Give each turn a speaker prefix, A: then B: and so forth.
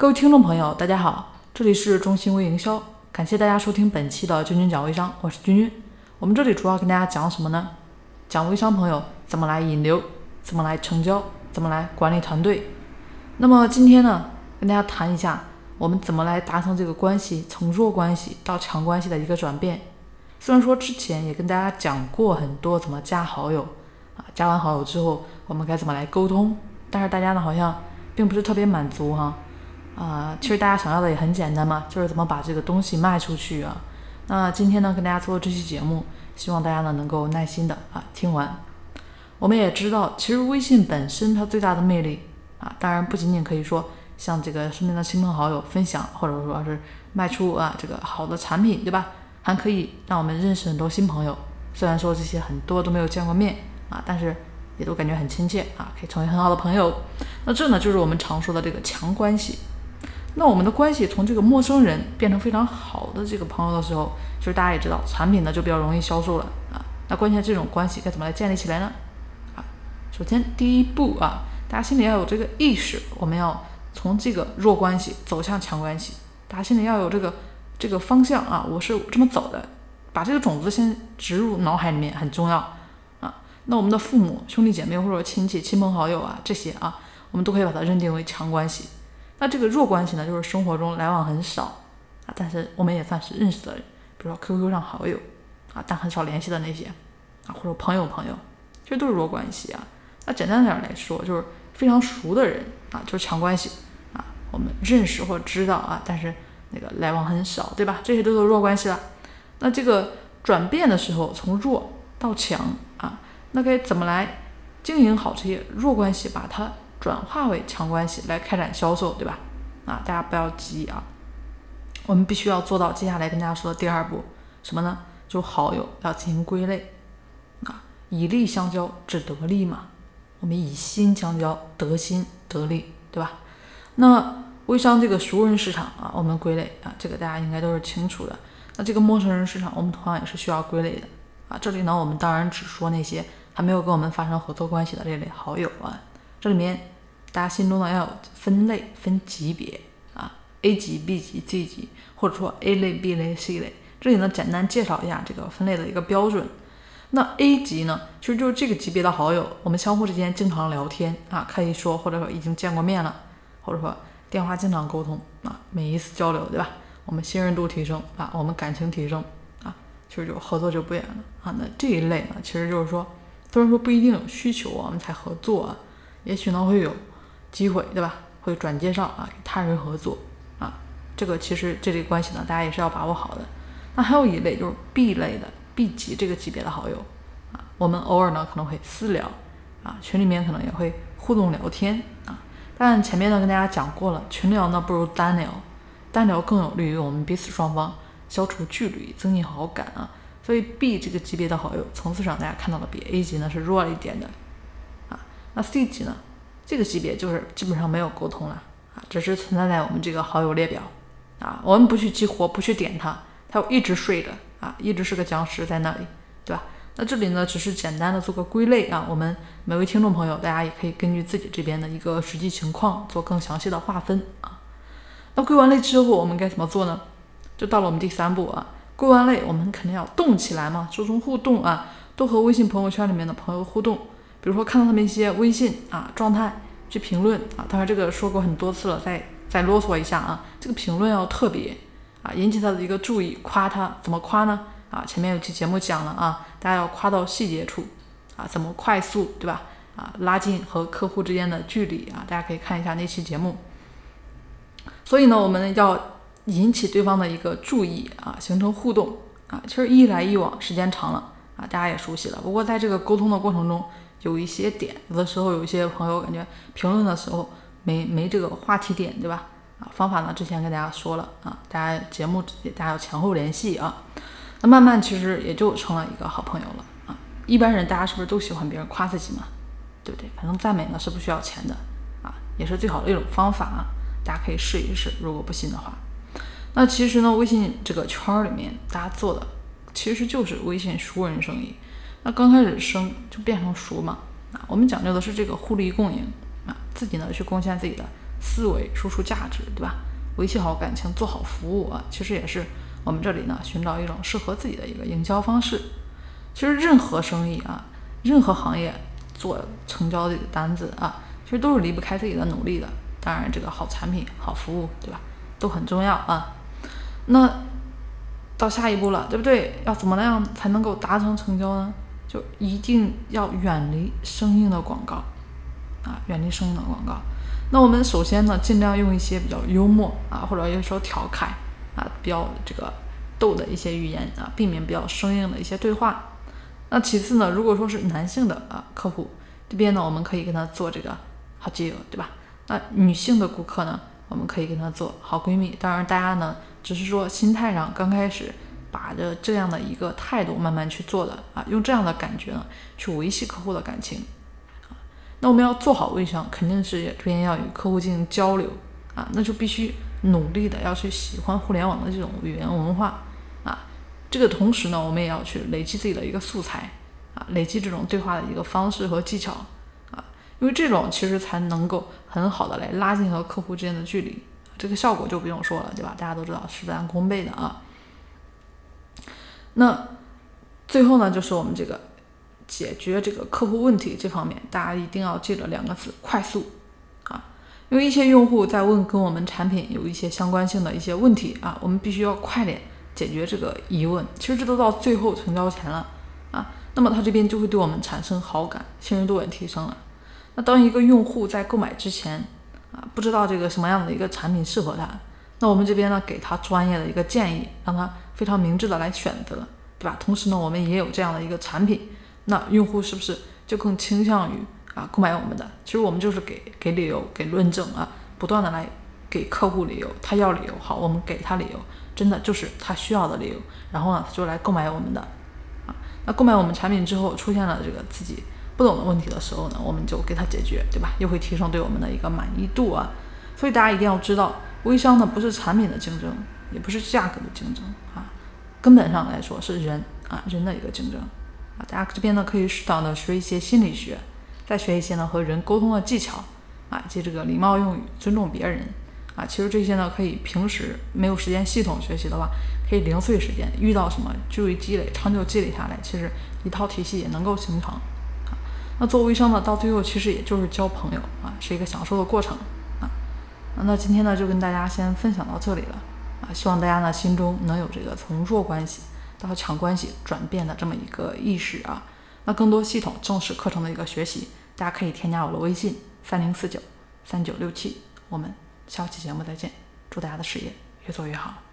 A: 各位听众朋友，大家好，这里是中心微营销，感谢大家收听本期的君君讲微商，我是君君。我们这里主要跟大家讲什么呢？讲微商朋友怎么来引流，怎么来成交，怎么来管理团队。那么今天呢，跟大家谈一下我们怎么来达成这个关系从弱关系到强关系的一个转变。虽然说之前也跟大家讲过很多怎么加好友啊，加完好友之后我们该怎么来沟通，但是大家呢好像并不是特别满足哈。啊其实大家想要的也很简单嘛，就是怎么把这个东西卖出去啊。那今天呢，跟大家做这期节目，希望大家呢能够耐心的啊听完。我们也知道，其实微信本身它最大的魅力啊，当然不仅仅可以说像这个身边的亲朋好友分享，或者说是卖出啊这个好的产品，对吧？还可以让我们认识很多新朋友。虽然说这些很多都没有见过面啊，但是也都感觉很亲切啊，可以成为很好的朋友。那这呢，就是我们常说的这个强关系。那我们的关系从这个陌生人变成非常好的这个朋友的时候，其实大家也知道，产品呢就比较容易销售了啊。那关键这种关系该怎么来建立起来呢？啊，首先第一步啊，大家心里要有这个意识，我们要从这个弱关系走向强关系，大家心里要有这个这个方向啊，我是这么走的，把这个种子先植入脑海里面很重要啊。那我们的父母、兄弟姐妹或者亲戚、亲朋好友啊这些啊，我们都可以把它认定为强关系。那这个弱关系呢，就是生活中来往很少啊，但是我们也算是认识的人，比如说 QQ 上好友啊，但很少联系的那些啊，或者朋友朋友，这都是弱关系啊。那简单点来说，就是非常熟的人啊，就是强关系啊，我们认识或知道啊，但是那个来往很少，对吧？这些都是弱关系了。那这个转变的时候，从弱到强啊，那该怎么来经营好这些弱关系，把它。转化为强关系来开展销售，对吧？啊，大家不要急啊，我们必须要做到接下来跟大家说的第二步，什么呢？就好友要进行归类啊，以利相交，只得利嘛。我们以心相交，得心得利，对吧？那微商这个熟人市场啊，我们归类啊，这个大家应该都是清楚的。那这个陌生人市场，我们同样也是需要归类的啊。这里呢，我们当然只说那些还没有跟我们发生合作关系的这类好友啊。这里面，大家心中呢要有分类、分级别啊，A 级、B 级、C 级，或者说 A 类、B 类、C 类。这里呢简单介绍一下这个分类的一个标准。那 A 级呢，其实就是这个级别的好友，我们相互之间经常聊天啊，可以说或者说已经见过面了，或者说电话经常沟通啊，每一次交流，对吧？我们信任度提升啊，我们感情提升啊，其实就合作就不远了啊。那这一类呢，其实就是说，虽然说不一定有需求，我们才合作啊。也许呢会有机会，对吧？会转介绍啊，与他人合作啊，这个其实这类关系呢，大家也是要把握好的。那还有一类就是 B 类的 B 级这个级别的好友啊，我们偶尔呢可能会私聊啊，群里面可能也会互动聊天啊。但前面呢跟大家讲过了，群聊呢不如单聊，单聊更有利于我们彼此双方消除距离，增进好感啊。所以 B 这个级别的好友层次上，大家看到的比 A 级呢是弱了一点的啊。那 C 级呢？这个级别就是基本上没有沟通了啊，只是存在在我们这个好友列表啊，我们不去激活，不去点它，它一直睡着啊，一直是个僵尸在那里，对吧？那这里呢，只是简单的做个归类啊，我们每位听众朋友，大家也可以根据自己这边的一个实际情况做更详细的划分啊。那归完类之后，我们该怎么做呢？就到了我们第三步啊，归完类，我们肯定要动起来嘛，注重互动啊，多和微信朋友圈里面的朋友互动。比如说看到他们一些微信啊状态去评论啊，当然这个说过很多次了，再再啰嗦一下啊，这个评论要特别啊引起他的一个注意，夸他怎么夸呢？啊，前面有期节目讲了啊，大家要夸到细节处啊，怎么快速对吧？啊，拉近和客户之间的距离啊，大家可以看一下那期节目。所以呢，我们要引起对方的一个注意啊，形成互动啊，其实一来一往时间长了啊，大家也熟悉了。不过在这个沟通的过程中，有一些点，有的时候有一些朋友感觉评论的时候没没这个话题点，对吧？啊，方法呢之前跟大家说了啊，大家节目大家要前后联系啊，那慢慢其实也就成了一个好朋友了啊。一般人大家是不是都喜欢别人夸自己嘛？对不对？反正赞美呢是不需要钱的啊，也是最好的一种方法啊，大家可以试一试。如果不信的话，那其实呢，微信这个圈儿里面大家做的其实就是微信熟人生意。那刚开始生就变成熟嘛啊，我们讲究的是这个互利共赢啊，自己呢去贡献自己的思维，输出价值，对吧？维系好感情，做好服务啊，其实也是我们这里呢寻找一种适合自己的一个营销方式。其实任何生意啊，任何行业做成交的单子啊，其实都是离不开自己的努力的。当然，这个好产品、好服务，对吧，都很重要啊。那到下一步了，对不对？要怎么样才能够达成成交呢？就一定要远离生硬的广告啊，远离生硬的广告。那我们首先呢，尽量用一些比较幽默啊，或者有时候调侃啊，比较这个逗的一些语言啊，避免比较生硬的一些对话。那其次呢，如果说是男性的啊客户这边呢，我们可以跟他做这个好基友，对吧？那女性的顾客呢，我们可以跟他做好闺蜜。当然，大家呢只是说心态上刚开始把着这样的一个态度慢慢去做的啊，用这样的感觉呢去维系客户的感情啊。那我们要做好微商，肯定是首先要与客户进行交流啊，那就必须努力的要去喜欢互联网的这种语言文化啊。这个同时呢，我们也要去累积自己的一个素材啊，累积这种对话的一个方式和技巧啊，因为这种其实才能够很好的来拉近和客户之间的距离，这个效果就不用说了，对吧？大家都知道事半功倍的啊。那最后呢，就是我们这个。解决这个客户问题这方面，大家一定要记着两个字：快速啊！因为一些用户在问跟我们产品有一些相关性的一些问题啊，我们必须要快点解决这个疑问。其实这都到最后成交前了啊，那么他这边就会对我们产生好感，信任度也提升了。那当一个用户在购买之前啊，不知道这个什么样的一个产品适合他，那我们这边呢给他专业的一个建议，让他非常明智的来选择，对吧？同时呢，我们也有这样的一个产品。那用户是不是就更倾向于啊购买我们的？其实我们就是给给理由、给论证啊，不断的来给客户理由，他要理由，好，我们给他理由，真的就是他需要的理由，然后呢，他就来购买我们的啊。那购买我们产品之后，出现了这个自己不懂的问题的时候呢，我们就给他解决，对吧？又会提升对我们的一个满意度啊。所以大家一定要知道，微商呢不是产品的竞争，也不是价格的竞争啊，根本上来说是人啊人的一个竞争。啊，大家这边呢可以适当的学一些心理学，再学一些呢和人沟通的技巧，啊，以及这个礼貌用语、尊重别人，啊，其实这些呢可以平时没有时间系统学习的话，可以零碎时间遇到什么就会积累，长久积累下来，其实一套体系也能够形成。啊，那做微商呢，到最后其实也就是交朋友啊，是一个享受的过程。那今天呢就跟大家先分享到这里了，啊，希望大家呢心中能有这个从弱关系。到强关系转变的这么一个意识啊，那更多系统正式课程的一个学习，大家可以添加我的微信三零四九三九六七，我们下期节目再见，祝大家的事业越做越好。